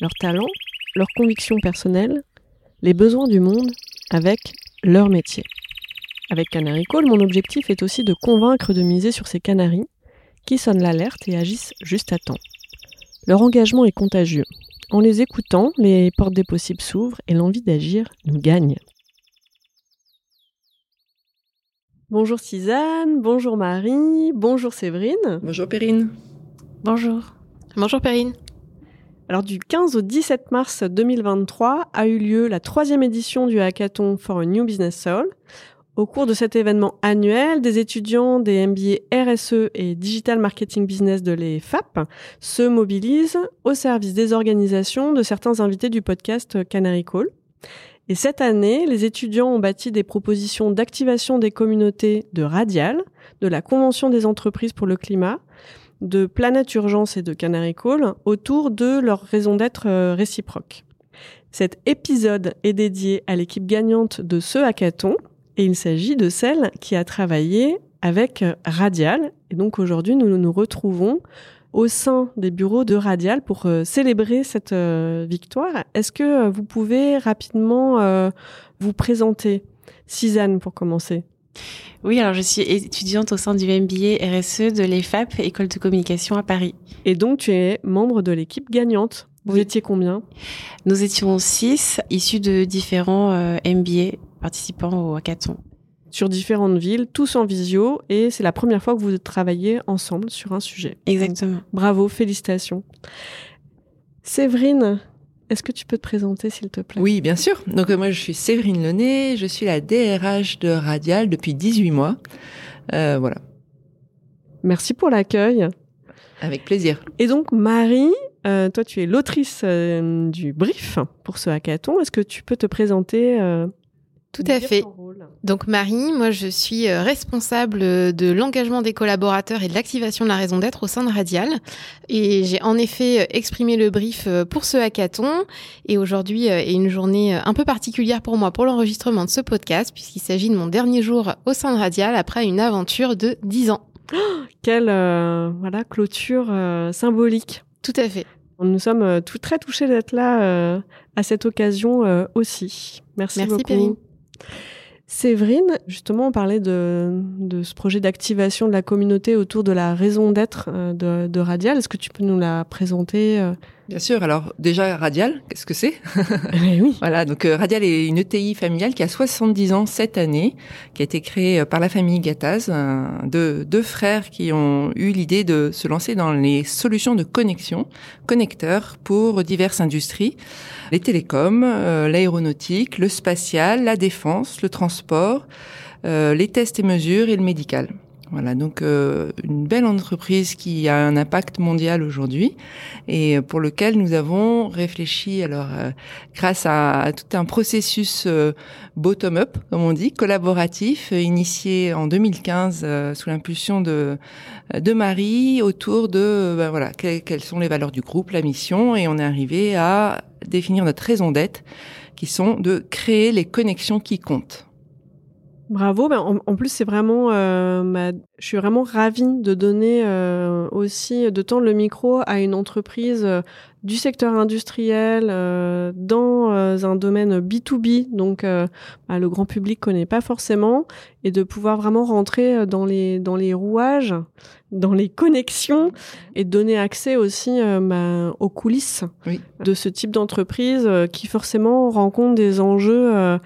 leurs talents, leurs convictions personnelles, les besoins du monde avec leur métier. Avec Canary Call, mon objectif est aussi de convaincre de miser sur ces canaris qui sonnent l'alerte et agissent juste à temps. Leur engagement est contagieux. En les écoutant, les portes des possibles s'ouvrent et l'envie d'agir nous gagne. Bonjour Suzanne, bonjour Marie, bonjour Séverine. Bonjour Perrine. Bonjour. Bonjour Perrine. Alors du 15 au 17 mars 2023 a eu lieu la troisième édition du hackathon for a New Business Soul. Au cours de cet événement annuel, des étudiants des MBA RSE et Digital Marketing Business de l'EFAP se mobilisent au service des organisations de certains invités du podcast Canary Call. Et cette année, les étudiants ont bâti des propositions d'activation des communautés de Radial, de la Convention des entreprises pour le climat, de Planète Urgence et de Canary Call autour de leur raison d'être euh, réciproque. Cet épisode est dédié à l'équipe gagnante de ce hackathon et il s'agit de celle qui a travaillé avec Radial. Et donc aujourd'hui, nous nous retrouvons au sein des bureaux de Radial pour euh, célébrer cette euh, victoire. Est-ce que vous pouvez rapidement vous présenter Suzanne pour commencer? Oui, alors je suis étudiante au sein du MBA RSE de l'EFAP, École de communication à Paris. Et donc tu es membre de l'équipe gagnante. Vous étiez combien? Nous étions six, issus de différents euh, MBA participant au hackathon. Sur différentes villes, tous en visio, et c'est la première fois que vous travaillez ensemble sur un sujet. Exactement. bravo, félicitations. Séverine, est-ce que tu peux te présenter, s'il te plaît? Oui, bien sûr. Donc, euh, moi, je suis Séverine Lenné. Je suis la DRH de Radial depuis 18 mois. Euh, voilà. Merci pour l'accueil. Avec plaisir. Et donc, Marie, euh, toi, tu es l'autrice du brief pour ce hackathon. Est-ce que tu peux te présenter tout à fait. Donc Marie, moi je suis euh, responsable de l'engagement des collaborateurs et de l'activation de la raison d'être au sein de Radial. Et j'ai en effet euh, exprimé le brief euh, pour ce hackathon. Et aujourd'hui est une journée un peu particulière pour moi pour l'enregistrement de ce podcast, puisqu'il s'agit de mon dernier jour au sein de Radial après une aventure de 10 ans. quelle voilà clôture symbolique. Tout à fait. Nous sommes tout très touchés d'être là à cette occasion aussi. Merci, Merci beaucoup. Séverine, justement, on parlait de, ce projet d'activation de la communauté autour de la raison d'être euh, de, Radial. Est-ce que tu peux nous la présenter euh? Bien sûr. Alors déjà, Radial, qu'est-ce que c'est? Eh Oui. Voilà, donc euh, Radial est une ETI familiale qui a 70 ans cette année, qui a été créée par la famille Gattaz, de deux frères qui ont eu l'idée de se lancer dans les solutions de connexion, connecteurs pour diverses industries les télécoms, euh, l'aéronautique, le spatial, la défense, le transport, euh, les tests et mesures et le médical. Voilà, donc euh, une belle entreprise qui a un impact mondial aujourd'hui et pour lequel nous avons réfléchi alors grâce à, tout un processus bottom-up comme on dit, collaboratif initié en 2015 sous l'impulsion de de Marie autour de ben voilà quelles sont les valeurs du groupe, la mission et on est arrivé à définir notre raison d'être, qui sont de créer les connexions qui comptent. Bravo. Ben, en, plus, c'est vraiment, euh, je suis vraiment ravie de donner euh, aussi, de tendre le micro à une entreprise euh, du secteur industriel dans un domaine B2B, donc bah, le grand public connaît pas forcément, et de pouvoir vraiment rentrer dans les dans les rouages, dans les connexions, et donner accès aussi bah, aux coulisses de ce type d'entreprise qui forcément rencontre des enjeux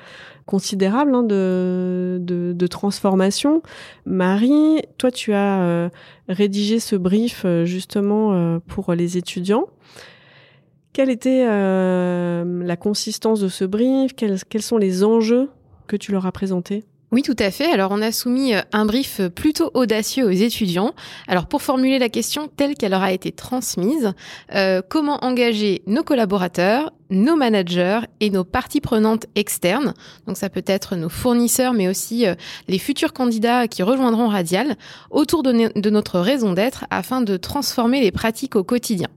considérable hein, de, de, transformation. Marie, toi, tu as euh, rédigé ce brief euh, justement euh, pour les étudiants. Quelle était la consistance de ce brief? Quels, quels sont les enjeux que tu leur as présentés? Oui, tout à fait. Alors, on a soumis euh, un brief plutôt audacieux aux étudiants. Alors, pour formuler la question telle qu'elle leur a été transmise, euh, comment engager nos collaborateurs, nos managers et nos parties prenantes externes, donc ça peut être nos fournisseurs, mais aussi euh, les futurs candidats qui rejoindront Radial, autour de, notre raison d'être afin de transformer les pratiques au quotidien.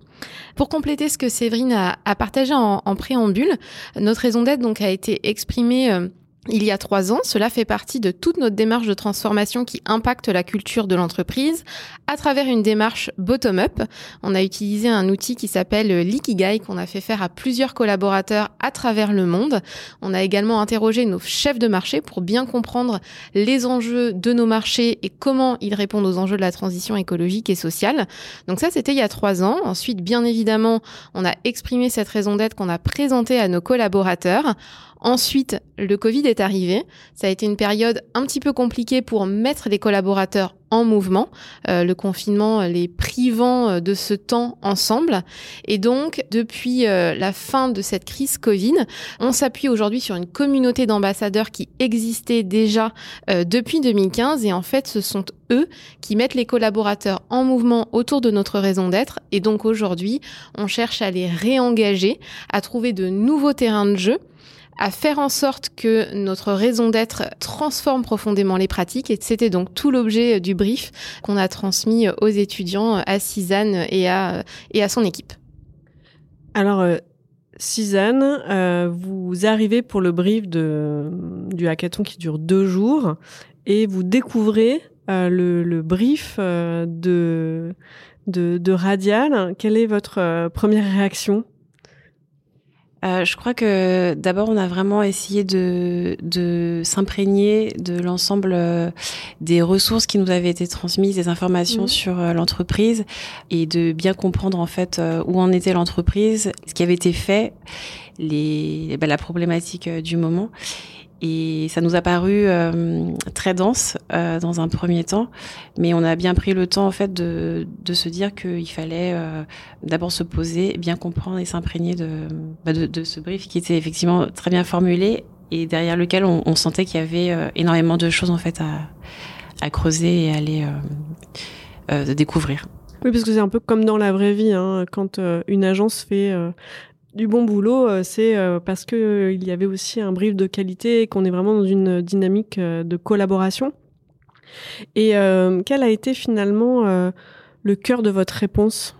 Pour compléter ce que Séverine a, partagé en, en, préambule, notre raison d'être donc a été exprimée il y a trois ans. Cela fait partie de toute notre démarche de transformation qui impacte la culture de l'entreprise à travers une démarche bottom-up. On a utilisé un outil qui s'appelle l'Ikigai qu'on a fait faire à plusieurs collaborateurs à travers le monde. On a également interrogé nos chefs de marché pour bien comprendre les enjeux de nos marchés et comment ils répondent aux enjeux de la transition écologique et sociale. Donc ça, c'était il y a trois ans. Ensuite, bien évidemment, on a exprimé cette raison d'être qu'on a présentée à nos collaborateurs. Ensuite, le Covid est arrivé. Ça a été une période un petit peu compliquée pour mettre les collaborateurs en mouvement, euh, le confinement les privant euh, de ce temps ensemble. Et donc, depuis euh, la fin de cette crise Covid, on s'appuie aujourd'hui sur une communauté d'ambassadeurs qui existait déjà depuis 2015. Et en fait, ce sont eux qui mettent les collaborateurs en mouvement autour de notre raison d'être. Et donc aujourd'hui, on cherche à les réengager, à trouver de nouveaux terrains de jeu à faire en sorte que notre raison d'être transforme profondément les pratiques. Et c'était donc tout l'objet du brief qu'on a transmis aux étudiants, à Cézanne et à, son équipe. Alors, euh, euh, vous arrivez pour le brief du hackathon qui dure deux jours et vous découvrez euh, le, brief euh, de, de Radial. Quelle est votre première réaction? Euh, je crois que d'abord on a vraiment essayé de, de s'imprégner de l'ensemble euh, des ressources qui nous avaient été transmises, des informations mmh. sur euh, l'entreprise et de bien comprendre en fait où en était l'entreprise, ce qui avait été fait, les, bah, la problématique du moment. Et ça nous a paru euh, très dense euh, dans un premier temps, mais on a bien pris le temps en fait de, se dire qu'il fallait euh, d'abord se poser, bien comprendre et s'imprégner de, bah de, ce brief qui était effectivement très bien formulé et derrière lequel on, sentait qu'il y avait énormément de choses en fait à, à creuser et à aller découvrir. Oui, parce que c'est un peu comme dans la vraie vie, hein, quand une agence fait du bon boulot, euh, c'est euh, parce que euh, il y avait aussi un brief de qualité et qu'on est vraiment dans une dynamique de collaboration. Et quel a été finalement le cœur de votre réponse?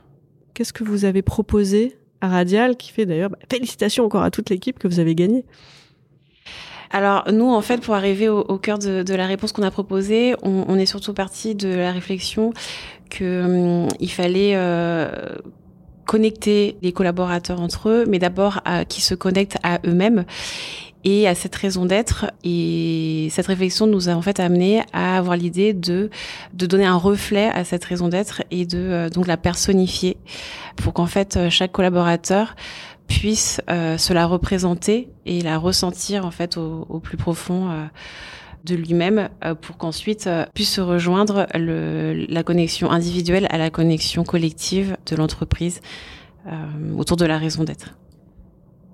Qu'est-ce que vous avez proposé à Radial qui fait d'ailleurs bah, félicitations encore à toute l'équipe que vous avez gagné alors nous, en fait, pour arriver au, cœur de, la réponse qu'on a proposée, on, est surtout parti de la réflexion que hum, il fallait connecter les collaborateurs entre eux, mais d'abord qui se connectent à eux-mêmes et à cette raison d'être. Et cette réflexion nous a en fait amené à avoir l'idée de de donner un reflet à cette raison d'être et de euh, donc la personnifier pour qu'en fait euh, chaque collaborateur puisse euh, se la représenter et la ressentir en fait au, au plus profond de lui-même euh, pour qu'ensuite euh, puisse se rejoindre le, la connexion individuelle à la connexion collective de l'entreprise euh, autour de la raison d'être.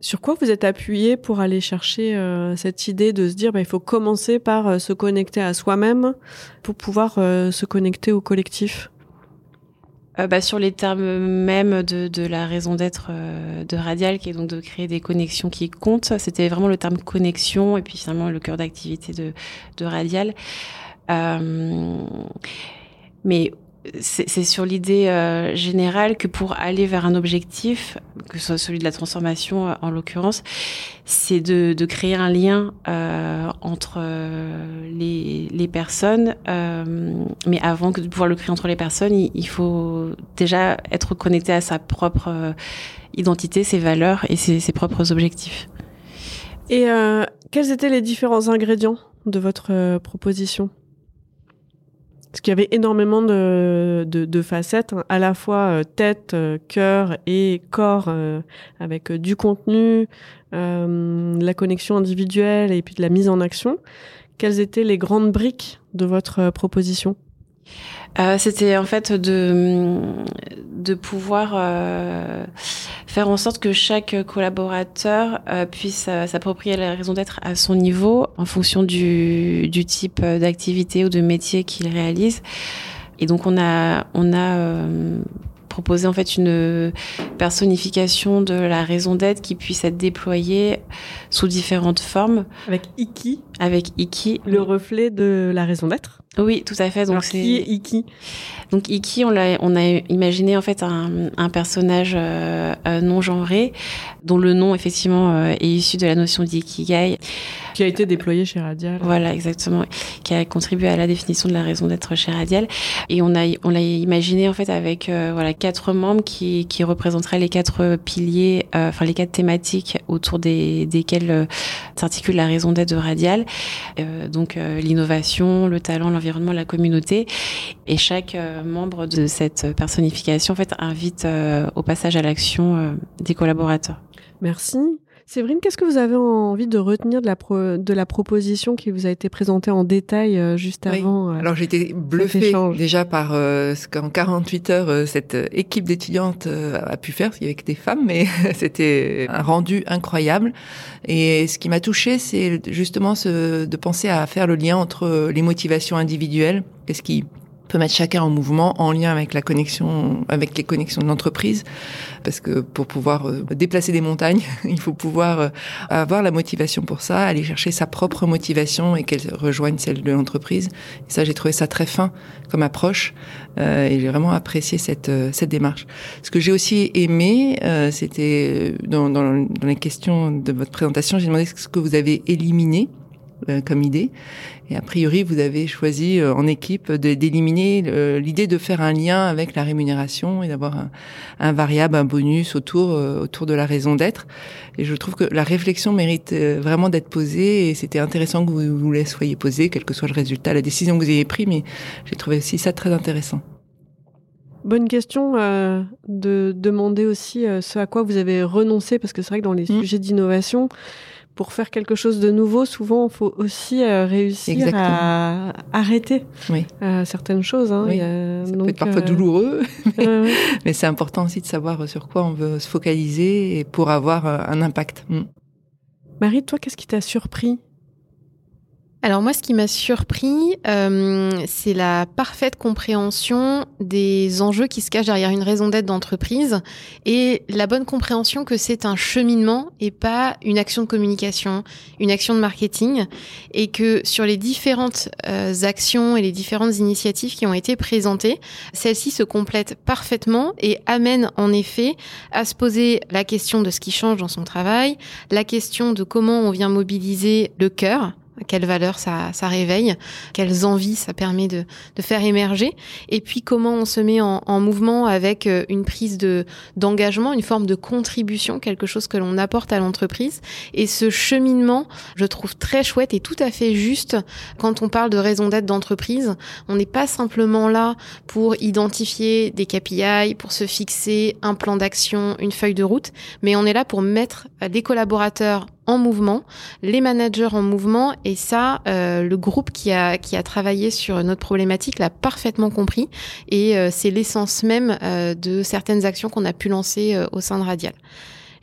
Sur quoi vous êtes appuyé pour aller chercher cette idée de se dire bah, il faut commencer par se connecter à soi-même pour pouvoir se connecter au collectif? Euh, bah, sur les termes mêmes de, de la raison d'être euh, de Radial, qui est donc de créer des connexions qui comptent. C'était vraiment le terme connexion et puis finalement le cœur d'activité de, de Radial. Euh, mais c'est sur l'idée euh, générale que pour aller vers un objectif, que ce soit celui de la transformation euh, en l'occurrence, c'est de, de, créer un lien euh, entre euh, les, les, personnes. mais avant de pouvoir le créer entre les personnes, il, il faut déjà être connecté à sa propre identité, ses valeurs et ses, ses propres objectifs. Et quels étaient les différents ingrédients de votre proposition? Parce qu'il y avait énormément de, de, de facettes, hein, à la fois euh, tête, euh, cœur et corps, euh, avec du contenu, de la connexion individuelle et puis de la mise en action. Quelles étaient les grandes briques de votre proposition? C'était en fait de, de pouvoir faire en sorte que chaque collaborateur euh, puisse euh, s'approprier la raison d'être à son niveau en fonction du, du type d'activité ou de métier qu'il réalise. Et donc on a on a euh, proposé en fait une personnification de la raison d'être qui puisse être déployée sous différentes formes. Avec Iki. Avec Iki. Le reflet de la raison d'être. Oui, tout à fait. Donc c'est qui est Iki? Donc Iki, on l'a, on a imaginé en fait un, un personnage euh, euh non genré, dont le nom effectivement euh, est issu de la notion d'ikigai. Qui a été déployé chez Radial. Voilà, exactement. Qui a contribué à la définition de la raison d'être chez Radial. Et on a, on l'a imaginé en fait avec euh, voilà quatre membres qui, qui représenteraient les quatre piliers, enfin les quatre thématiques autour des, desquelles s'articule la raison d'être de Radial. donc l'innovation, le talent, l'environnement, la communauté. Et chaque euh, membre de cette personnification en fait invite euh, au passage à l'action euh, des collaborateurs. Merci. Séverine, qu'est-ce que vous avez envie de retenir de la, de la proposition qui vous a été présentée en détail juste avant Alors j'ai été bluffée déjà par ce qu'en 48 heures cette équipe d'étudiantes a pu faire, il y avait que des femmes, mais c'était un rendu incroyable. Et ce qui m'a touchée, c'est justement ce, de penser à faire le lien entre les motivations individuelles, qu'est-ce qui peut mettre chacun en mouvement en lien avec la connexion, avec les connexions de l'entreprise, parce que pour pouvoir euh, déplacer des montagnes, il faut pouvoir euh, avoir la motivation pour ça, aller chercher sa propre motivation et qu'elle rejoigne celle de l'entreprise. Ça, j'ai trouvé ça très fin comme approche euh, et j'ai vraiment apprécié cette cette démarche. Ce que j'ai aussi aimé, c'était dans, dans, dans les questions de votre présentation, j'ai demandé ce que vous avez éliminé euh, comme idée. Et a priori, vous avez choisi euh, en équipe d'éliminer euh, l'idée de faire un lien avec la rémunération et d'avoir un, un, variable, un bonus autour autour de la raison d'être. Et je trouve que la réflexion mérite vraiment d'être posée et c'était intéressant que vous, vous la soyez posée, quel que soit le résultat, la décision que vous ayez prise. Mais j'ai trouvé aussi ça très intéressant. Bonne question euh, de demander aussi ce à quoi vous avez renoncé, parce que c'est vrai que dans les mmh. sujets d'innovation, pour faire quelque chose de nouveau, souvent, il faut aussi euh, réussir à arrêter euh, certaines choses. Hein. Oui. Ça peut être parfois euh, douloureux, mais, c'est important aussi de savoir sur quoi on veut se focaliser et pour avoir un impact. Mm. Marie, toi, qu'est-ce qui t'a surpris alors moi, ce qui m'a surpris, euh, c'est la parfaite compréhension des enjeux qui se cachent derrière une raison d'être d'entreprise et la bonne compréhension que c'est un cheminement et pas une action de communication, une action de marketing, et que sur les différentes euh, actions et les différentes initiatives qui ont été présentées, celles-ci se complètent parfaitement et amènent en effet à se poser la question de ce qui change dans son travail, la question de comment on vient mobiliser le cœur quelles valeurs ça, ça réveille, quelles envies ça permet de, de, faire émerger, et puis comment on se met en, en mouvement avec euh, une prise de d'engagement, une forme de contribution, quelque chose que l'on apporte à l'entreprise? Et ce cheminement, je trouve très chouette et tout à fait juste quand on parle de raison d'être d'entreprise. On n'est pas simplement là pour identifier des KPI, pour se fixer un plan d'action, une feuille de route, mais on est là pour mettre des collaborateurs en mouvement, les managers en mouvement, et ça, euh, le groupe qui a qui a travaillé sur notre problématique l'a parfaitement compris, et euh, c'est l'essence même euh, de certaines actions qu'on a pu lancer au sein de Radial.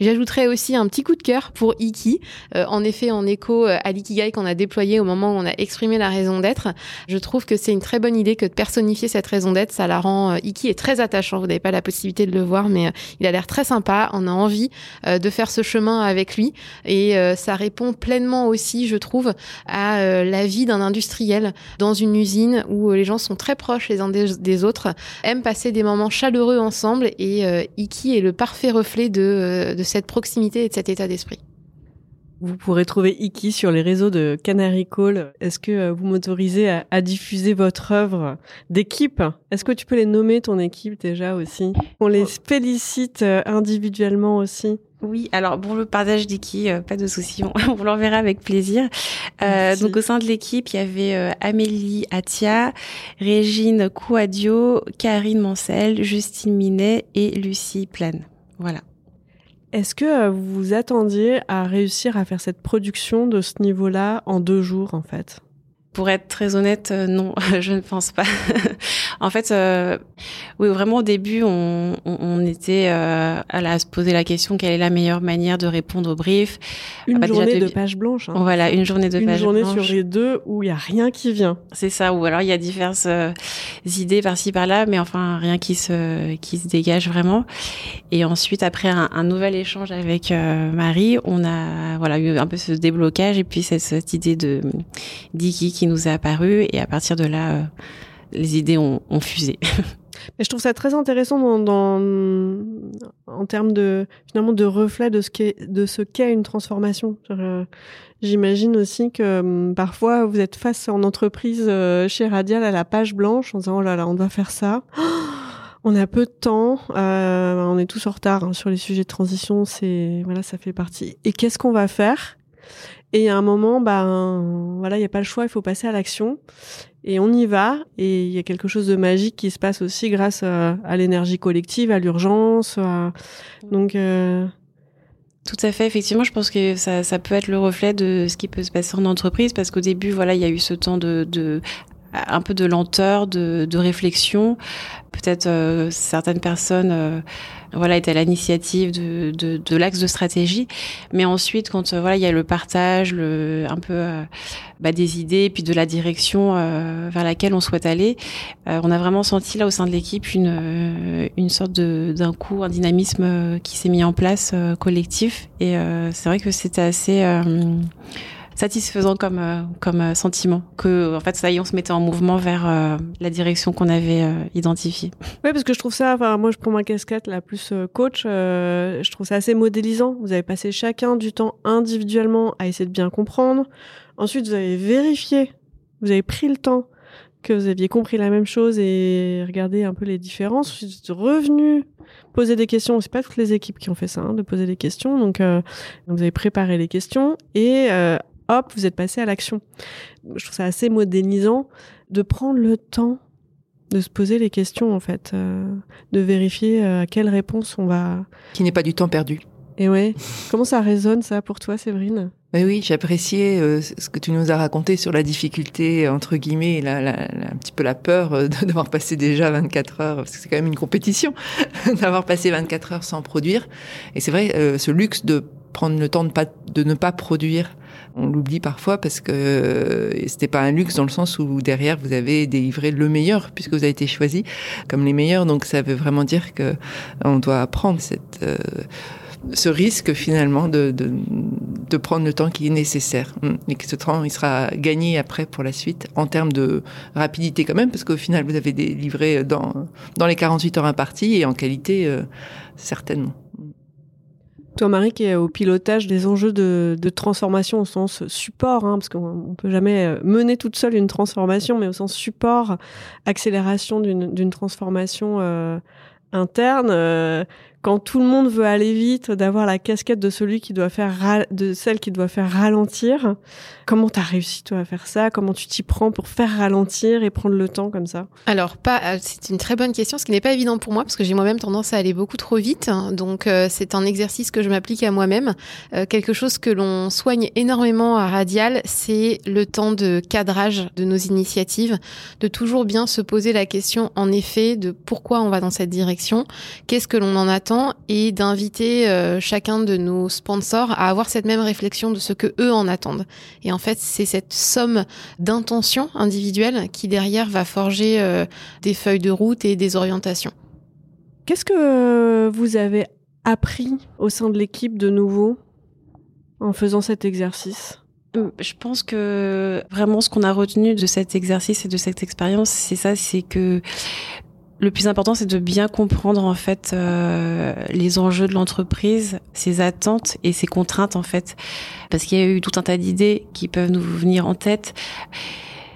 J'ajouterais aussi un petit coup de cœur pour Iki, euh, en effet en écho euh, à l'ikigai qu'on a déployé au moment où on a exprimé la raison d'être. Je trouve que c'est une très bonne idée que de personnifier cette raison d'être, ça la rend euh, Iki est très attachant. Vous n'avez pas la possibilité de le voir, mais il a l'air très sympa. On a envie de faire ce chemin avec lui et ça répond pleinement aussi, je trouve, à la vie d'un industriel dans une usine où les gens sont très proches les uns des, autres, aiment passer des moments chaleureux ensemble et Iki est le parfait reflet de, de cette proximité et de cet état d'esprit. Vous pourrez trouver Iki sur les réseaux de Canary Call. Est-ce que euh, vous m'autorisez à, diffuser votre œuvre d'équipe? Est-ce que tu peux les nommer ton équipe déjà aussi? On les félicite euh, individuellement aussi. Oui, alors pour le partage d'Iki, euh, pas de souci, on, vous l'enverra avec plaisir. donc au sein de l'équipe, il y avait Amélie Atia, Régine Couadio, Karine Mancel, Justine Minet et Lucie Plane. Voilà. Est-ce que euh, vous vous attendiez à réussir à faire cette production de ce niveau-là en deux jours, en fait? Pour être très honnête, euh, non, je ne pense pas. en fait, euh, oui, vraiment au début, on, on, était euh, à, se poser la question quelle est la meilleure manière de répondre au brief. Une ah bah, journée de, page blanche. Hein. Voilà, une journée de page blanche. Une journée sur les deux où il y a rien qui vient. C'est ça. Ou alors il y a diverses idées par-ci par-là, mais enfin rien qui se qui se dégage vraiment. Et ensuite, après un, un nouvel échange avec Marie, on a voilà eu un peu ce déblocage et puis cette, cette idée de d'Iki qui nous est apparu et à partir de là, euh, les idées ont, fusé. Mais je trouve ça très intéressant dans, en termes de finalement de reflet de ce qu'est de ce qu'est une transformation. Euh, j'imagine aussi que hum, parfois vous êtes face en entreprise euh, chez Radial à la page blanche en disant oh là là on doit faire ça. on a peu de temps, on est tous en retard hein, sur les sujets de transition. C'est voilà ça fait partie. Et qu'est-ce qu'on va faire? Et à un moment, ben voilà, il n'y a pas le choix, il faut passer à l'action. Et on y va. Et il y a quelque chose de magique qui se passe aussi grâce à, l'énergie collective, à l'urgence. Donc euh... Tout à fait, effectivement, je pense que ça, ça, peut être le reflet de ce qui peut se passer en entreprise, parce qu'au début, voilà, il y a eu ce temps de, de un peu de lenteur, de, de réflexion. Peut-être euh, certaines personnes euh, voilà étaient à l'initiative de, de, de l'axe de stratégie, mais ensuite quand euh, voilà il y a le partage, le un peu bah, des idées, puis de la direction vers laquelle on souhaite aller, on a vraiment senti là au sein de l'équipe une une sorte d'un coup un dynamisme qui s'est mis en place collectif. Et c'est vrai que c'était assez satisfaisant comme euh, comme euh, sentiment que en fait ça y est on se mettait en mouvement vers euh, la direction qu'on avait identifiée. Oui parce que je trouve ça enfin moi je prends ma casquette la plus coach je trouve ça assez modélisant. Vous avez passé chacun du temps individuellement à essayer de bien comprendre. Ensuite vous avez vérifié, vous avez pris le temps que vous aviez compris la même chose et regardé un peu les différences. Vous êtes revenu poser des questions. C'est pas toutes les équipes qui ont fait ça, hein, de poser des questions. Donc, vous avez préparé les questions et hop, vous êtes passé à l'action. Je trouve ça assez modélisant de prendre le temps de se poser les questions en fait, euh, de vérifier euh, à quelle réponse on va. Qui n'est pas du temps perdu. Et ouais, comment ça résonne ça pour toi, Séverine? Oui, oui, j'appréciais euh, ce que tu nous as raconté sur la difficulté entre guillemets, la, un petit peu la peur d'avoir passé déjà 24 heures, parce que c'est quand même une compétition, d'avoir passé 24 heures sans produire. Et c'est vrai, ce luxe de prendre le temps de, pas, de ne pas produire on l'oublie parfois parce que euh, c'était pas un luxe dans le sens où derrière vous avez délivré le meilleur puisque vous avez été choisi comme les meilleurs. Donc ça veut vraiment dire que on doit prendre cette euh, ce risque finalement de, de, de, prendre le temps qui est nécessaire hum, et que ce temps il sera gagné après pour la suite en termes de rapidité quand même parce qu'au final vous avez délivré dans dans les 48 heures imparties et en qualité euh, certainement. Toi, Marie, qui est au pilotage des enjeux de, transformation au sens support, hein, parce qu'on peut jamais euh, mener toute seule une transformation, mais au sens support, accélération d'une transformation euh, interne. Euh, quand tout le monde veut aller vite, d'avoir la casquette de celui qui doit faire de celle qui doit faire ralentir. Comment t'as réussi toi à faire ça? Comment tu t'y prends pour faire ralentir et prendre le temps comme ça? Alors pas, euh, c'est une très bonne question, ce qui n'est pas évident pour moi parce que j'ai moi-même tendance à aller beaucoup trop vite. Donc euh, c'est un exercice que je m'applique à moi-même. Euh, quelque chose que l'on soigne énormément à Radial, c'est le temps de cadrage de nos initiatives, de toujours bien se poser la question en effet de pourquoi on va dans cette direction, qu'est-ce que l'on en attend? Et d'inviter euh, chacun de nos sponsors à avoir cette même réflexion de ce que eux en attendent. Et en fait, c'est cette somme d'intentions individuelles qui derrière va forger euh, des feuilles de route et des orientations. Qu'est-ce que vous avez appris au sein de l'équipe de nouveau en faisant cet exercice? Euh, je pense que vraiment ce qu'on a retenu de cet exercice et de cette expérience, c'est ça, c'est que le plus important, c'est de bien comprendre en fait euh, les enjeux de l'entreprise, ses attentes et ses contraintes en fait, parce qu'il y a eu tout un tas d'idées qui peuvent nous venir en tête.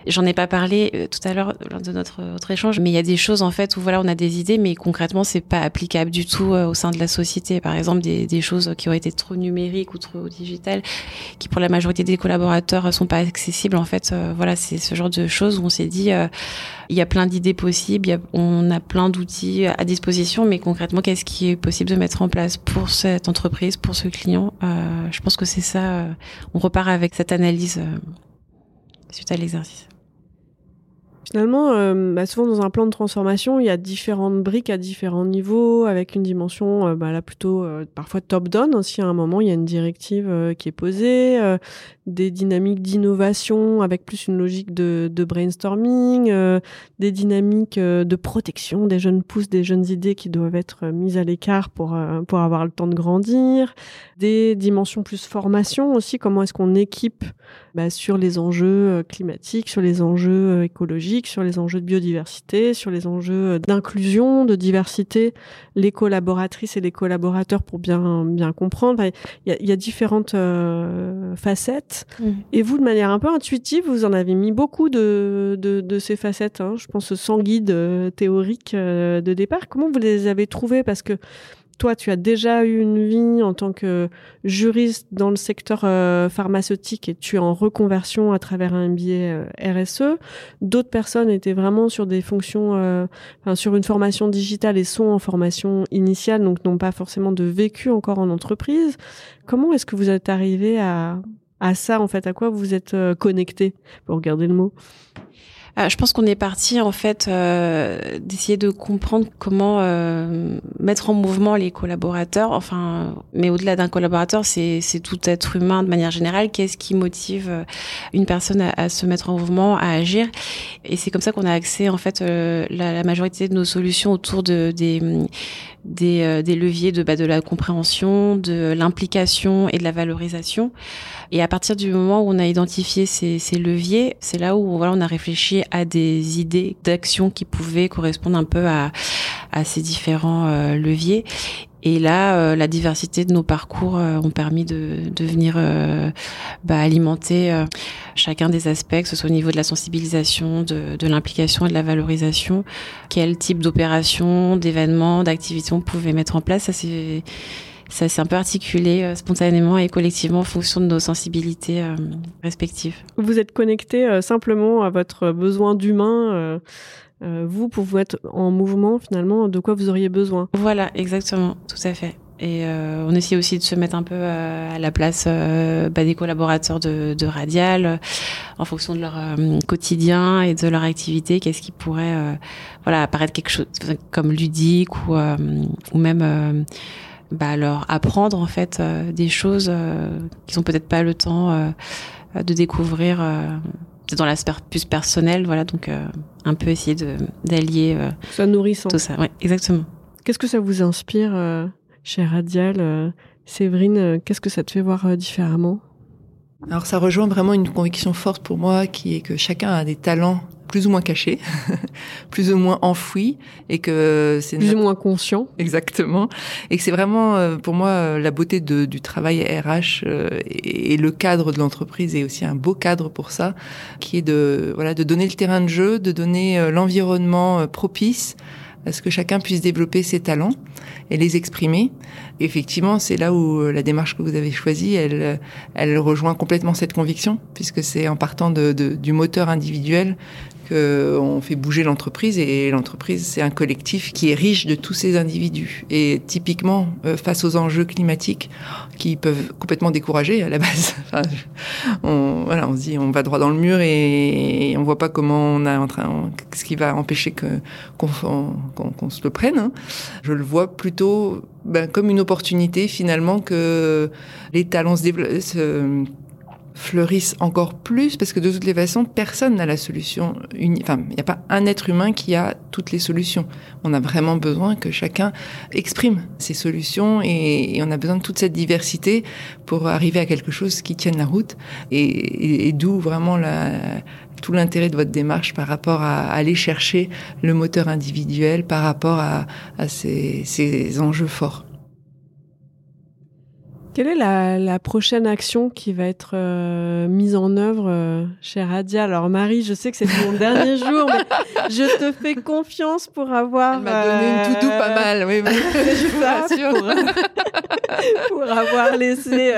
J'en ai pas parlé euh, tout à l'heure lors de notre, notre échange, mais il y a des choses en fait où voilà on a des idées, mais concrètement c'est pas applicable du tout euh, au sein de la société. Par exemple des, choses qui auraient été trop numériques ou trop digitales, qui pour la majorité des collaborateurs sont pas accessibles. En fait, euh, voilà c'est ce genre de choses où on s'est dit il y a plein d'idées possibles, on a plein d'outils à disposition, mais concrètement qu'est-ce qui est possible de mettre en place pour cette entreprise, pour ce client Je pense que c'est ça. on repart avec cette analyse suite à l'exercice. Finalement, euh, bah, souvent dans un plan de transformation, il y a différentes briques à différents niveaux, avec une dimension euh, bah, là plutôt euh, parfois top-down aussi. À un moment, il y a une directive qui est posée, des dynamiques d'innovation avec plus une logique de, de brainstorming, des dynamiques de protection des jeunes pousses, des jeunes idées qui doivent être mises à l'écart pour pour avoir le temps de grandir, des dimensions plus formation aussi. Comment est-ce qu'on équipe bah, sur les enjeux climatiques, sur les enjeux écologiques sur les enjeux de biodiversité, sur les enjeux d'inclusion, de diversité, les collaboratrices et les collaborateurs pour bien bien comprendre. Il y, a, différentes euh, facettes. Mm. Et vous, de manière un peu intuitive, vous en avez mis beaucoup de, de, ces facettes. Hein. Je pense sans guide euh, théorique euh, de départ. Comment vous les avez trouvées? Parce que toi, tu as déjà eu une vie en tant que juriste dans le secteur euh, pharmaceutique et tu es en reconversion à travers un MBA euh, RSE. D'autres personnes étaient vraiment sur des fonctions, euh, enfin, sur une formation digitale et sont en formation initiale, donc n'ont pas forcément de vécu encore en entreprise. Comment est-ce que vous êtes arrivé à, à ça, en fait À quoi vous êtes connecté, pour garder le mot? Euh, je pense qu'on est parti en fait euh, d'essayer de comprendre comment euh, mettre en mouvement les collaborateurs. Enfin, mais au-delà d'un collaborateur, c'est tout être humain de manière générale. Qu'est-ce qui motive une personne à, se mettre en mouvement, à agir? Et c'est comme ça qu'on a accès en fait la, la, majorité de nos solutions autour de des des, des leviers de bah, de la compréhension, de l'implication et de la valorisation. Et à partir du moment où on a identifié ces, ces leviers, c'est là où voilà, on a réfléchi à des idées d'action qui pouvaient correspondre un peu à, à ces différents euh, leviers. Et là, euh, la diversité de nos parcours euh, ont permis de, de venir bah, alimenter chacun des aspects, que ce soit au niveau de la sensibilisation, de, de l'implication et de la valorisation. Quel type d'opération, d'événements, d'activités on pouvait mettre en place, ça c'est ça s'est un peu articulé spontanément et collectivement en fonction de nos sensibilités respectives. Vous êtes connecté simplement à votre besoin d'humain. Vous, pour vous être en mouvement, finalement, de quoi vous auriez besoin? Voilà, exactement, tout à fait. Et on essaie aussi de se mettre un peu à la place bah, des collaborateurs de, Radial, en fonction de leur quotidien et de leur activité, qu'est-ce qui pourrait voilà apparaître quelque chose comme ludique ou, ou même bah, leur apprendre en fait euh, des choses euh, qu'ils ont peut-être pas le temps euh, de découvrir dans l'aspect plus personnel voilà donc un peu essayer de d'allier ça nourrissant. tout ça ouais exactement. Qu'est-ce que ça vous inspire chez Radial Séverine qu'est-ce que ça te fait voir différemment? Alors ça rejoint vraiment une conviction forte pour moi qui est que chacun a des talents plus ou moins cachés, plus ou moins enfouis, et que c'est plus ou moins conscient. Exactement, et que c'est vraiment euh, pour moi euh, la beauté de, du travail RH euh, et, le cadre de l'entreprise est aussi un beau cadre pour ça, qui est de voilà de donner le terrain de jeu, de donner l'environnement propice à ce que chacun puisse développer ses talents et les exprimer. Effectivement, c'est là où la démarche que vous avez choisie, elle, elle rejoint complètement cette conviction, puisque c'est en partant de, de, du moteur individuel qu'on fait bouger l'entreprise et l'entreprise, c'est un collectif qui est riche de tous ces individus. Et typiquement, euh, face aux enjeux climatiques qui peuvent complètement décourager à la base, enfin, on, voilà, on se dit on va droit dans le mur et, on voit pas comment on a en train, ce qui va empêcher qu'on qu'on se le prenne. Hein. Je le vois plutôt ben, comme une opportunité finalement que les talents se développent fleurissent encore plus parce que de toutes les façons, personne n'a la solution. Enfin, il n'y a pas un être humain qui a toutes les solutions. On a vraiment besoin que chacun exprime ses solutions et, on a besoin de toute cette diversité pour arriver à quelque chose qui tienne la route et, d'où vraiment la, tout l'intérêt de votre démarche par rapport à aller chercher le moteur individuel par rapport à, à ces, ces enjeux forts. Quelle est la, la, prochaine action qui va être euh, mise en œuvre euh, chez Radia Alors Marie, je sais que c'est mon dernier jour, mais je te fais confiance pour avoir. Elle m'a donné une tout pas euh, mal, oui. ça, pour, pour, avoir laissé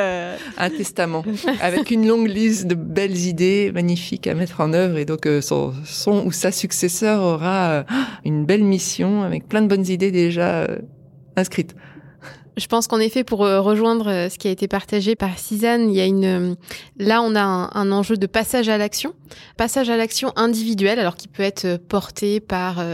un testament avec une longue liste de belles idées magnifiques à mettre en œuvre, et donc son, son, ou sa successeur aura une belle mission avec plein de bonnes idées déjà inscrites. Je pense qu'en effet, pour euh, rejoindre euh, ce qui a été partagé par Suzanne, il y a une, euh, là, on a un, enjeu de passage à l'action, passage à l'action individuelle, alors qui peut être porté par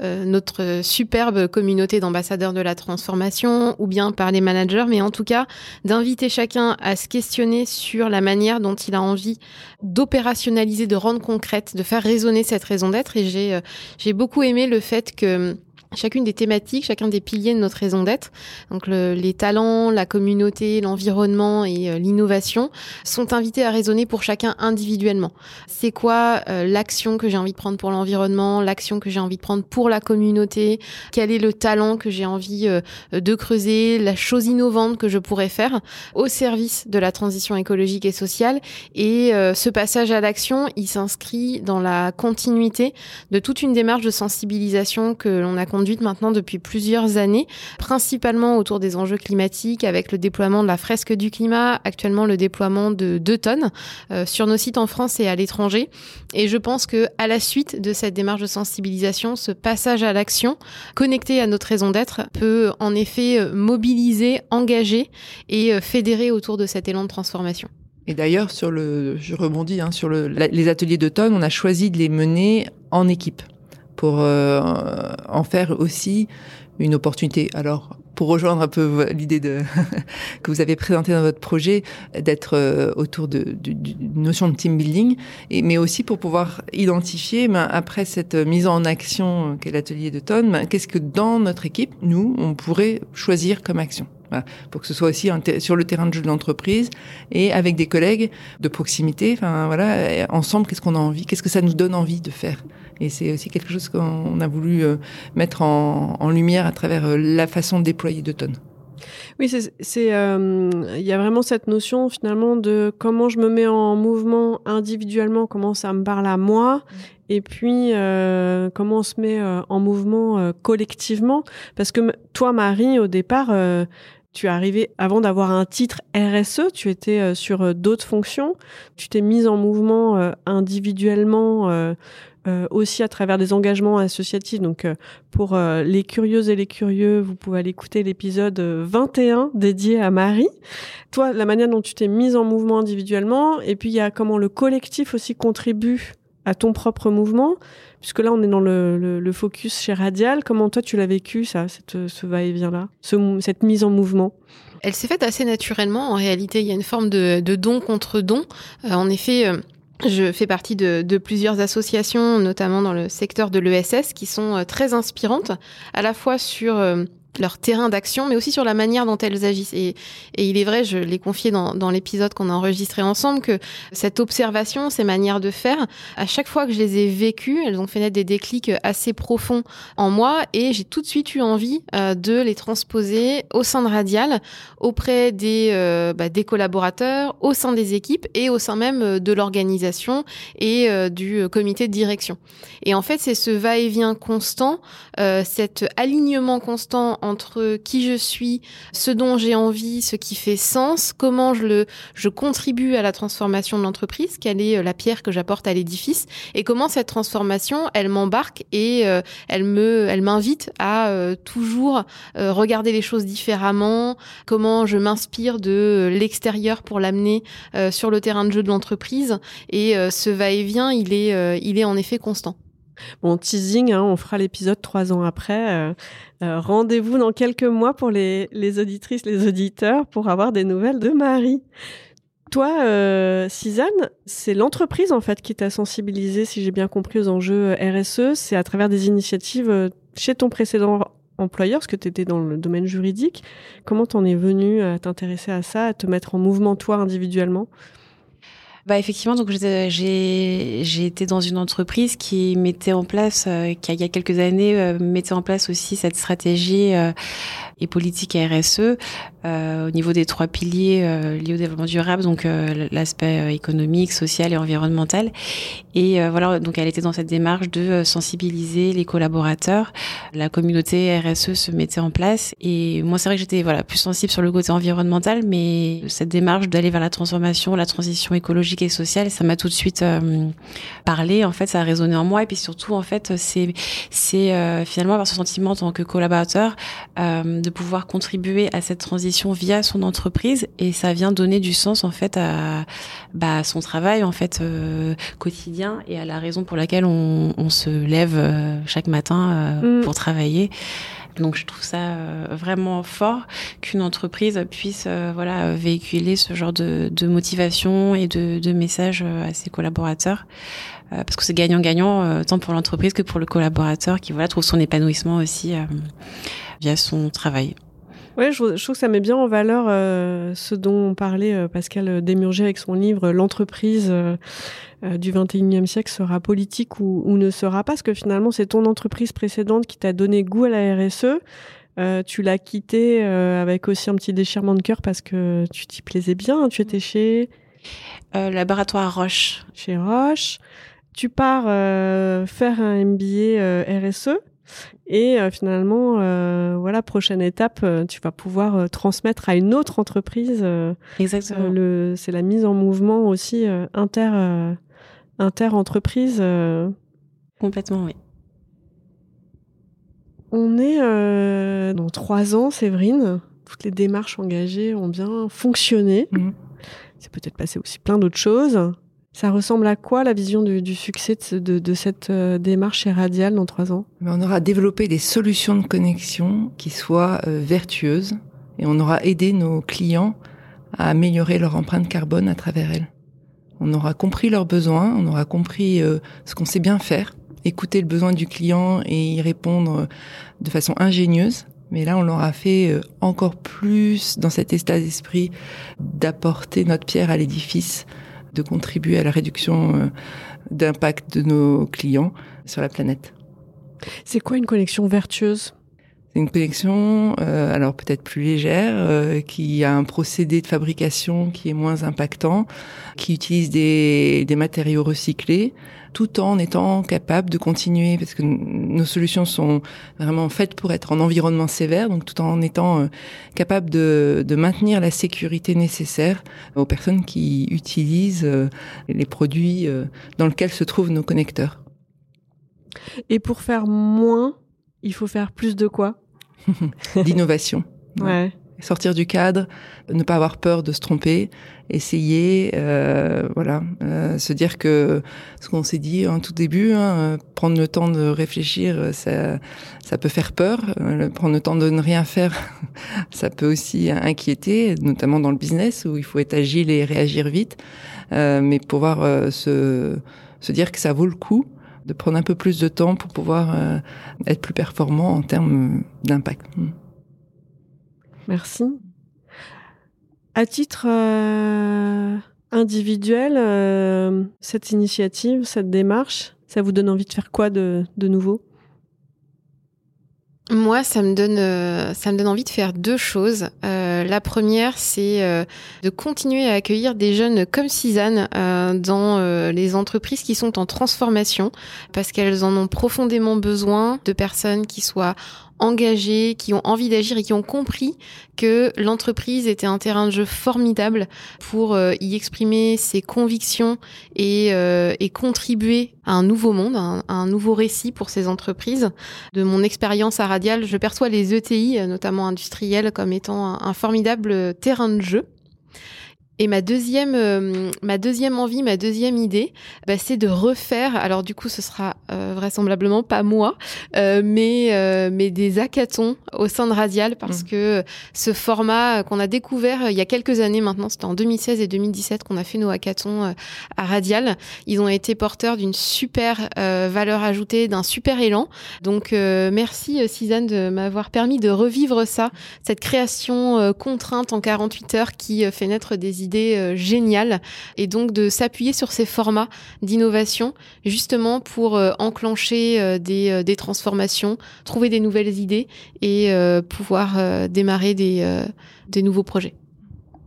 notre superbe communauté d'ambassadeurs de la transformation ou bien par les managers, mais en tout cas, d'inviter chacun à se questionner sur la manière dont il a envie d'opérationnaliser, de rendre concrète, de faire résonner cette raison d'être. Et j'ai, j'ai beaucoup aimé le fait que chacune des thématiques, chacun des piliers de notre raison d'être, donc les talents, la communauté, l'environnement et euh, l'innovation, sont invités à raisonner pour chacun individuellement. C'est quoi euh, l'action que j'ai envie de prendre pour l'environnement, l'action que j'ai envie de prendre pour la communauté, quel est le talent que j'ai envie euh, de creuser, la chose innovante que je pourrais faire au service de la transition écologique et sociale. Et ce passage à l'action, il s'inscrit dans la continuité de toute une démarche de sensibilisation que l'on a maintenant depuis plusieurs années, principalement autour des enjeux climatiques, avec le déploiement de la fresque du climat, actuellement le déploiement de deux tonnes euh, sur nos sites en France et à l'étranger. Et je pense que à la suite de cette démarche de sensibilisation, ce passage à l'action connecté à notre raison d'être peut en effet euh, mobiliser, engager et euh, fédérer autour de cet élan de transformation. Et d'ailleurs, sur le, je rebondis hein, sur le, les ateliers d'automne, on a choisi de les mener en équipe pour euh, en faire aussi une opportunité. Alors, pour rejoindre un peu l'idée de que vous avez présentée dans votre projet, d'être euh, autour de, d'une notion de team building, et, mais aussi pour pouvoir identifier, ben, après cette mise en action qu'est l'atelier de Tonne, ben, qu'est-ce que dans notre équipe, nous, on pourrait choisir comme action. Pour que ce soit aussi sur le terrain de jeu de l'entreprise et avec des collègues de proximité. Enfin voilà, ensemble, qu'est-ce qu'on a envie, qu'est-ce que ça nous donne envie de faire? Et c'est aussi quelque chose qu'on a voulu euh, mettre en, lumière à travers euh, la façon de déployer de tonnes. Oui, c'est euh, il y a vraiment cette notion finalement de comment je me mets en mouvement individuellement, comment ça me parle à moi, mm. et puis comment on se met en mouvement collectivement. Parce que toi, Marie, au départ, tu es arrivé avant d'avoir un titre RSE, tu étais sur d'autres fonctions, tu t'es mise en mouvement individuellement euh, aussi à travers des engagements associatifs. Donc euh, pour euh, les curieuses et les curieux, vous pouvez aller écouter l'épisode 21 dédié à Marie. Toi, la manière dont tu t'es mise en mouvement individuellement, et puis il y a comment le collectif aussi contribue à ton propre mouvement, puisque là on est dans le, focus chez Radial. Comment toi tu l'as vécu ça, cette, ce va-et-vient là, ce, cette mise en mouvement? Elle s'est faite assez naturellement. En réalité, il y a une forme de, don contre don. en effet je fais partie de, de, plusieurs associations, notamment dans le secteur de l'ESS, qui sont euh, très inspirantes, à la fois sur euh, leur terrain d'action, mais aussi sur la manière dont elles agissent. Et, il est vrai, je l'ai confié dans, dans l'épisode qu'on a enregistré ensemble, que cette observation, ces manières de faire, à chaque fois que je les ai vécues, elles ont fait naître des déclics assez profonds en moi, et j'ai tout de suite eu envie euh, de les transposer au sein de Radial, auprès des, euh, bah, des collaborateurs, au sein des équipes et au sein même euh, de l'organisation et du comité de direction. Et en fait, c'est ce va-et-vient constant, cet alignement constant entre qui je suis, ce dont j'ai envie, ce qui fait sens, comment je le je contribue à la transformation de l'entreprise, quelle est euh, la pierre que j'apporte à l'édifice et comment cette transformation, elle m'embarque et euh, elle me elle m'invite à euh, toujours regarder les choses différemment, comment je m'inspire de l'extérieur pour l'amener sur le terrain de jeu de l'entreprise et ce va-et-vient, il est il est en effet constant. Bon, teasing, hein, on fera l'épisode trois ans après. Euh, euh, rendez-vous dans quelques mois pour les, les, auditrices, les auditeurs, pour avoir des nouvelles de Marie. Toi, euh, c'est l'entreprise en fait qui t'a sensibilisé, si j'ai bien compris, aux enjeux RSE. C'est à travers des initiatives chez ton précédent employeur, parce que tu étais dans le domaine juridique. Comment t'en es venu à t'intéresser à ça, à te mettre en mouvement toi individuellement? Bah effectivement, donc j'ai été dans une entreprise qui mettait en place, euh, qui il y a quelques années euh, mettait en place aussi cette stratégie euh, et politique RSE euh, au niveau des trois piliers euh, liés au développement durable, donc euh, l'aspect économique, social et environnemental. Et voilà, donc elle était dans cette démarche de sensibiliser les collaborateurs. La communauté RSE se mettait en place. Et moi, c'est vrai que j'étais voilà plus sensible sur le côté environnemental, mais cette démarche d'aller vers la transformation, la transition écologique et social, ça m'a tout de suite parlé. En fait, ça a résonné en moi. Et puis surtout, en fait, c'est c'est finalement avoir ce sentiment en tant que collaborateur de pouvoir contribuer à cette transition via son entreprise. Et ça vient donner du sens en fait à bah, son travail en fait quotidien et à la raison pour laquelle on, on se lève chaque matin mm. pour travailler. Donc je trouve ça euh, vraiment fort qu'une entreprise puisse euh, voilà véhiculer ce genre de, de motivation et de, de messages euh, à ses collaborateurs parce que c'est gagnant-gagnant tant pour l'entreprise que pour le collaborateur qui voilà trouve son épanouissement aussi via son travail. Ouais, je, je, trouve que ça met bien en valeur ce dont parlait Pascal Desmurger avec son livre L'entreprise euh, du 21e siècle sera politique ou, ou, ne sera pas, parce que finalement c'est ton entreprise précédente qui t'a donné goût à la RSE. Euh, tu l'as quitté euh, avec aussi un petit déchirement de cœur parce que tu t'y plaisais bien. Tu étais chez Laboratoire Roche. Chez Roche. Tu pars faire un MBA RSE. Et euh, finalement, euh, voilà, prochaine étape, euh, tu vas pouvoir transmettre à une autre entreprise. Exactement. c'est la mise en mouvement aussi inter inter entreprise. Complètement, oui. On est dans trois ans, Séverine. Toutes les démarches engagées ont bien fonctionné. Mmh. C'est peut-être passé aussi plein d'autres choses. Ça ressemble à quoi la vision du, succès de, cette euh, démarche chez dans trois ans? On aura développé des solutions de connexion qui soient euh, vertueuses et on aura aidé nos clients à améliorer leur empreinte carbone à travers elles. On aura compris leurs besoins, on aura compris euh, ce qu'on sait bien faire, écouter le besoin du client et y répondre de façon ingénieuse. Mais là, on l'aura fait encore plus dans cet état d'esprit d'apporter notre pierre à l'édifice de contribuer à la réduction euh, d'impact de nos clients sur la planète. C'est quoi une connexion vertueuse? C'est une connexion, euh, alors peut-être plus légère, euh, qui a un procédé de fabrication qui est moins impactant, qui utilise des, des matériaux recyclés, tout en étant capable de continuer, parce que nos solutions sont vraiment faites pour être en environnement sévère, donc tout en étant euh, capable de, de, maintenir la sécurité nécessaire aux personnes qui utilisent euh, les produits euh, dans lesquels se trouvent nos connecteurs. Et pour faire moins, il faut faire plus de quoi? D'innovation. ouais sortir du cadre, ne pas avoir peur de se tromper, essayer, euh, voilà, euh, se dire que ce qu'on s'est dit en tout début, hein, prendre le temps de réfléchir, ça, ça peut faire peur. Euh, prendre le temps de ne rien faire, ça peut aussi inquiéter, notamment dans le business où il faut être agile et réagir vite. Euh, mais pouvoir euh, se, se dire que ça vaut le coup de prendre un peu plus de temps pour pouvoir être plus performant en termes d'impact. Merci. À titre euh, individuel, euh, cette initiative, cette démarche, ça vous donne envie de faire quoi de, nouveau? Moi, ça me donne, euh, ça me donne envie de faire deux choses. la première, c'est de continuer à accueillir des jeunes comme Suzanne dans les entreprises qui sont en transformation, parce qu'elles en ont profondément besoin de personnes qui soient engagés, qui ont envie d'agir et qui ont compris que l'entreprise était un terrain de jeu formidable pour euh, y exprimer ses convictions et, euh, et, contribuer à un nouveau monde, à un, nouveau récit pour ces entreprises. De mon expérience à Radial, je perçois les ETI, notamment industriels, comme étant un formidable terrain de jeu. Et ma deuxième, euh, ma deuxième envie, ma deuxième idée, bah, c'est de refaire. Alors du coup, ce sera euh, vraisemblablement pas moi, euh, mais mais des hackathons au sein de Radial parce mmh. que ce format qu'on a découvert il y a quelques années maintenant, c'était en 2016 et 2017 qu'on a fait nos hackathons à Radial. Ils ont été porteurs d'une super valeur ajoutée, d'un super élan. Donc merci Suzanne de m'avoir permis de revivre ça, cette création contrainte en 48 heures qui fait naître des idées idée euh, géniale et donc de s'appuyer sur ces formats d'innovation justement pour euh, enclencher euh, des, des, transformations, trouver des nouvelles idées et pouvoir démarrer des, des nouveaux projets.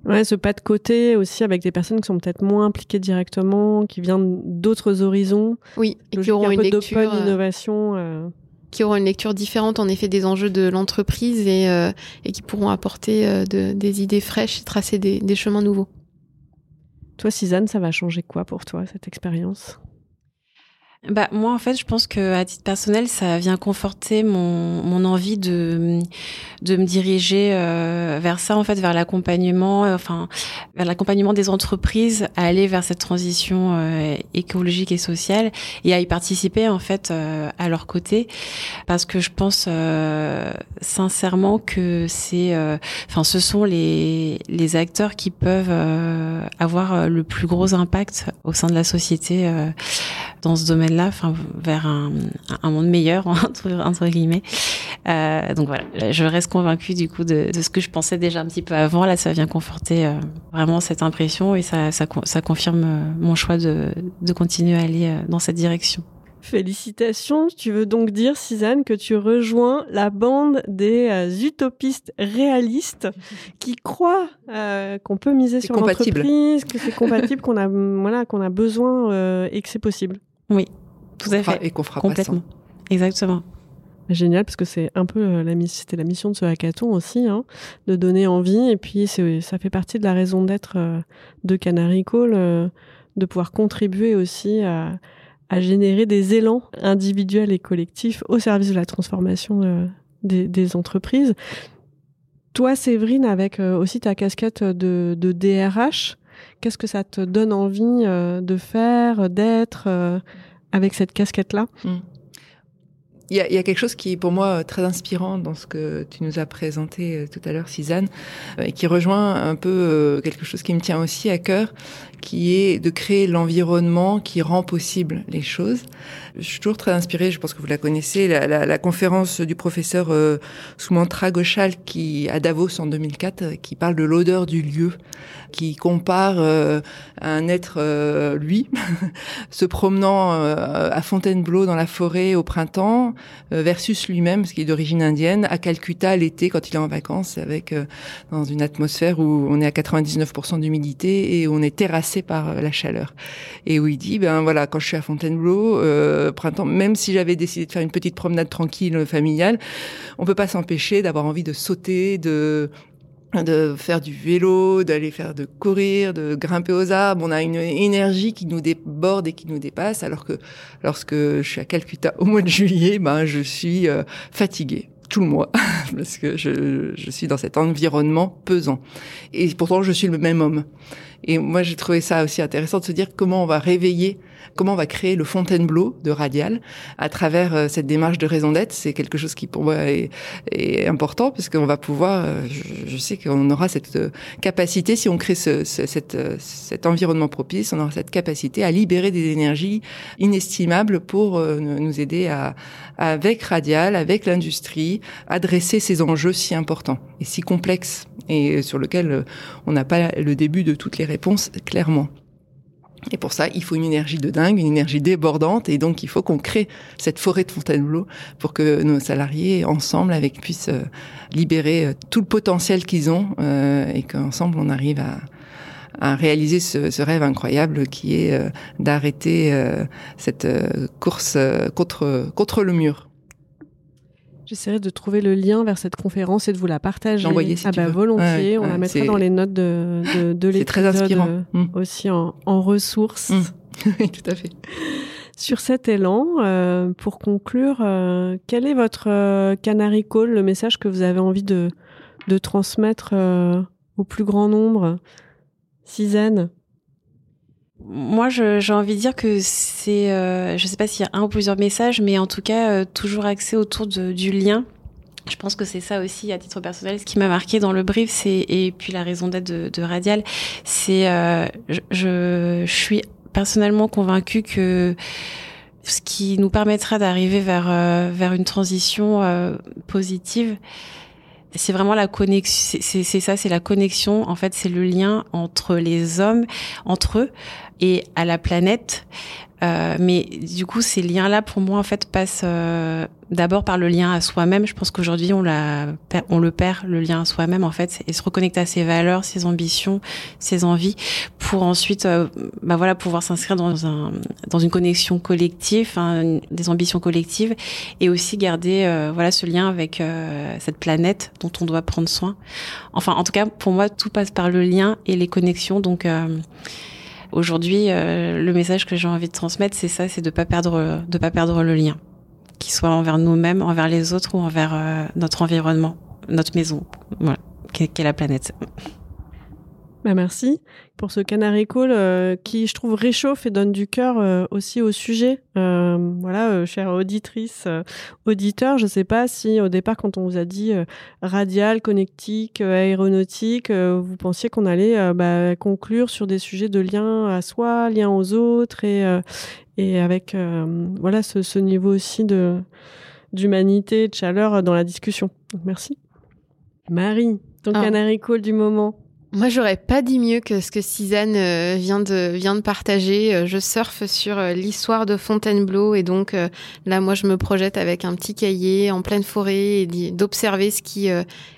Ouais, ce pas de côté aussi avec des personnes qui sont peut-être moins impliquées directement, qui viennent d'autres horizons. Oui, et qui auront une lecture innovation. Qui auront une lecture différente en effet des enjeux de l'entreprise et, et qui pourront apporter de, des idées fraîches et tracer des, des chemins nouveaux. Toi, Suzanne, ça va changer quoi pour toi, cette expérience? Bah moi en fait je pense que à titre personnel ça vient conforter mon, mon envie de de me diriger euh, vers ça en fait vers l'accompagnement euh, enfin vers l'accompagnement des entreprises à aller vers cette transition euh, écologique et sociale et à y participer en fait à leur côté. Parce que je pense sincèrement que c'est enfin ce sont les les acteurs qui peuvent avoir le plus gros impact au sein de la société dans ce domaine-là, enfin vers un, un, monde meilleur entre, entre guillemets. Euh, donc voilà, je reste convaincue du coup de, de, ce que je pensais déjà un petit peu avant. Là, ça vient conforter euh, vraiment cette impression et ça, ça, ça confirme euh, mon choix de, de continuer à aller dans cette direction. Félicitations. Tu veux donc dire, Suzanne, que tu rejoins la bande des utopistes réalistes qui croient euh, qu'on peut miser sur l'entreprise, que c'est compatible, qu'on a voilà, qu'on a besoin euh, et que c'est possible. Oui, tout à fait. Et qu'on fera complètement. Exactement. Génial parce que c'est un peu euh, la c'était la mission de ce hackathon aussi, hein, de donner envie et puis ça fait partie de la raison d'être euh, de Canary Call, euh, de pouvoir contribuer aussi à, à, générer des élans individuels et collectifs au service de la transformation des, des, entreprises. Toi, Séverine, avec aussi ta casquette de, de DRH, qu'est-ce que ça te donne envie de faire, d'être avec cette casquette-là? Mmh. Il y, a, quelque chose qui est pour moi très inspirant dans ce que tu nous as présenté euh, tout à l'heure, Suzanne, euh, et qui rejoint un peu euh, quelque chose qui me tient aussi à cœur, qui est de créer l'environnement qui rend possible les choses. Je suis toujours très inspirée, je pense que vous la connaissez, la, la, la conférence du professeur euh, Soumantra Ghoshal qui à Davos en 2004, qui parle de l'odeur du lieu, qui compare euh, un être, euh, lui, se promenant euh, à Fontainebleau dans la forêt au printemps, versus lui-même, ce qui est d'origine indienne, à Calcutta l'été quand il est en vacances, avec dans une atmosphère où on est à 99% d'humidité et on est terrassé par la chaleur. Et où il dit, ben voilà, quand je suis à Fontainebleau, printemps, même si j'avais décidé de faire une petite promenade tranquille familiale, on peut pas s'empêcher d'avoir envie de sauter, de faire du vélo, d'aller faire de courir, de grimper aux arbres. On a une énergie qui nous déborde et qui nous dépasse, alors que lorsque je suis à Calcutta au mois de juillet, ben je suis euh, fatiguée tout le mois parce que je suis dans cet environnement pesant. Et pourtant, je suis le même homme. Et moi, j'ai trouvé ça aussi intéressant de se dire comment on va réveiller comment on va créer le Fontainebleau de Radial à travers euh, cette démarche de raison d'être. C'est quelque chose qui pour moi est, important parce qu'on va pouvoir, euh, je, sais qu'on aura cette euh, capacité, si on crée cet environnement propice, on aura cette capacité à libérer des énergies inestimables pour nous aider à, avec Radial, avec l'industrie, adresser ces enjeux si importants et si complexes et sur lesquels on n'a pas le début de toutes les réponses clairement. Et pour ça, il faut une énergie de dingue, une énergie débordante, et donc il faut qu'on crée cette forêt de Fontainebleau pour que nos salariés, ensemble, avec puissent euh, libérer euh, tout le potentiel qu'ils ont, euh, et qu'ensemble on arrive à, à réaliser ce, ce, rêve incroyable qui est d'arrêter cette course contre contre le mur. J'essaierai de trouver le lien vers cette conférence et de vous la partager. Envoyer si ah bah, volontiers, on la mettra dans les notes de, de, de l'épisode. C'est très inspirant. Euh, mm. Aussi en, en ressources. Mm. oui, tout à fait. Sur cet élan, euh, pour conclure, euh, quel est votre euh, canary call, le message que vous avez envie de, de transmettre euh, au plus grand nombre? Suzanne moi, j'ai envie de dire que c'est, euh, je sais pas s'il y a un ou plusieurs messages, mais en tout cas, euh, toujours axé autour du lien. Je pense que c'est ça aussi, à titre personnel, ce qui m'a marqué dans le brief, et puis la raison d'être de, Radial, c'est, euh, je, suis personnellement convaincue que ce qui nous permettra d'arriver vers vers une transition positive, c'est vraiment la connexion. C'est ça, c'est la connexion. En fait, c'est le lien entre les hommes, entre eux, et à la planète. Euh, mais du coup, ces liens-là, pour moi, en fait, passent euh, d'abord par le lien à soi-même. Je pense qu'aujourd'hui, on, la, on le perd, le lien à soi-même, en fait, et se reconnecter à ses valeurs, ses ambitions, ses envies, pour ensuite, euh, bah voilà, pouvoir s'inscrire dans un, dans une connexion collective, hein, des ambitions collectives, et aussi garder, euh, voilà, ce lien avec euh, cette planète dont on doit prendre soin. Enfin, en tout cas, pour moi, tout passe par le lien et les connexions. Donc aujourd'hui, le message que j'ai envie de transmettre, c'est ça, c'est de pas perdre, de pas perdre le lien, qu'il soit envers nous-mêmes, envers les autres ou envers notre environnement, notre maison, voilà, qu'est la planète. Bah merci pour ce Canary Call euh, qui, je trouve, réchauffe et donne du cœur euh, aussi au sujet. Euh, voilà, chère auditrice, auditeur, je ne sais pas si au départ, quand on vous a dit radial, connectique, aéronautique, vous pensiez qu'on allait bah, conclure sur des sujets de lien à soi, lien aux autres et, et avec voilà ce, ce, niveau aussi de d'humanité, de chaleur dans la discussion. Donc, merci. Marie, ton ah. Canary Call du moment. Moi, j'aurais pas dit mieux que ce que Suzanne euh, vient de vient de partager. Euh, je surfe sur euh, l'histoire de Fontainebleau et donc là, moi, je me projette avec un petit cahier en pleine forêt et d'observer ce qui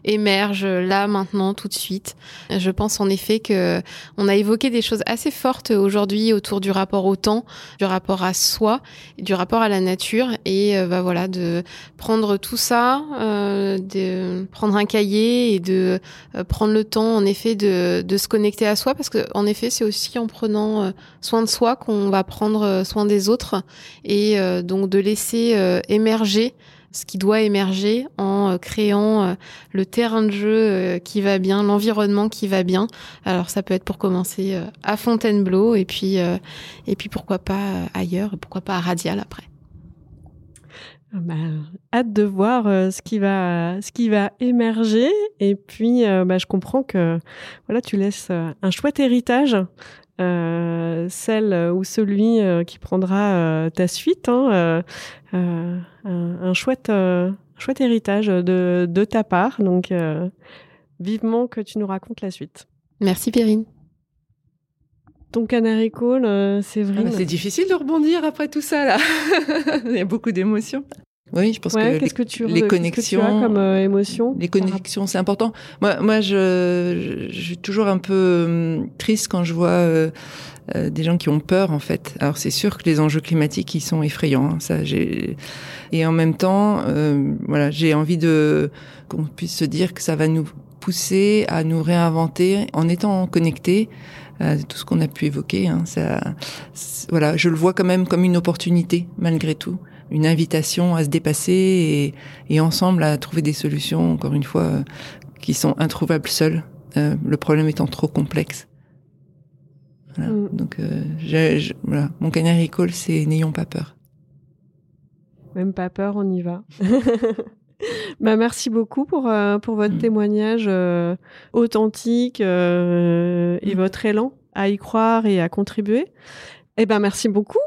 émerge là maintenant tout de suite. Je pense en effet que on a évoqué des choses assez fortes aujourd'hui autour du rapport au temps, du rapport à soi, du rapport à la nature et bah voilà de prendre tout ça, de prendre un cahier et de prendre le temps en effet de de, se connecter à soi parce que en effet c'est aussi en prenant euh, soin de soi qu'on va prendre euh, soin des autres et euh, donc de laisser émerger ce qui doit émerger en créant le terrain de jeu qui va bien, l'environnement qui va bien. Alors ça peut être pour commencer à Fontainebleau et puis et puis pourquoi pas ailleurs pourquoi pas à Radial après. Ah bah, hâte de voir euh, ce qui va émerger. Et puis euh, bah, je comprends que voilà tu laisses euh, un chouette héritage celle ou celui qui prendra ta suite hein, un, chouette chouette héritage de, de ta part. Donc vivement que tu nous racontes la suite. Merci Perrine ton canary call, c'est vrai. Ah, c'est difficile de rebondir après tout ça là. Il y a beaucoup d'émotions. Oui, je pense que, les, que tu, les connexions, que tu as comme euh, émotion. Les connexions, c'est important. Moi, moi, je, je, suis toujours un peu hum, triste quand je vois euh, euh, des gens qui ont peur, en fait. Alors, c'est sûr que les enjeux climatiques, ils sont effrayants. Hein, ça, j'ai. Et en même temps, euh, voilà, j'ai envie de qu'on puisse se dire que ça va nous pousser à nous réinventer en étant connectés. Euh, tout ce qu'on a pu évoquer, hein, ça, voilà, je le vois quand même comme une opportunité malgré tout une invitation à se dépasser et, ensemble à trouver des solutions, encore une fois, euh, qui sont introuvables seules, euh, le problème étant trop complexe. Mm. Donc, euh, voilà. mon canary call, c'est n'ayons pas peur. Même pas peur, on y va. bah, merci beaucoup pour, pour votre mm. témoignage authentique et mm. votre élan à y croire et à contribuer. Eh ben, merci beaucoup.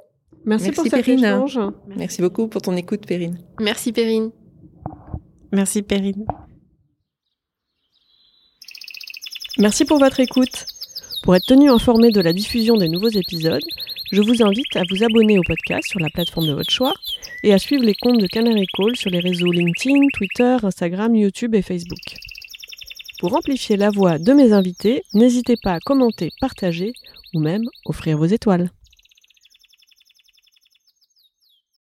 Merci, pour cet échange. Merci beaucoup pour ton écoute, Perrine. Merci, Perrine. Merci, Perrine. Merci pour votre écoute. Pour être tenu informé de la diffusion des nouveaux épisodes, je vous invite à vous abonner au podcast sur la plateforme de votre choix et à suivre les comptes de Canary Call sur les réseaux LinkedIn, Twitter, Instagram, YouTube et Facebook. Pour amplifier la voix de mes invités, n'hésitez pas à commenter, partager ou même offrir vos étoiles.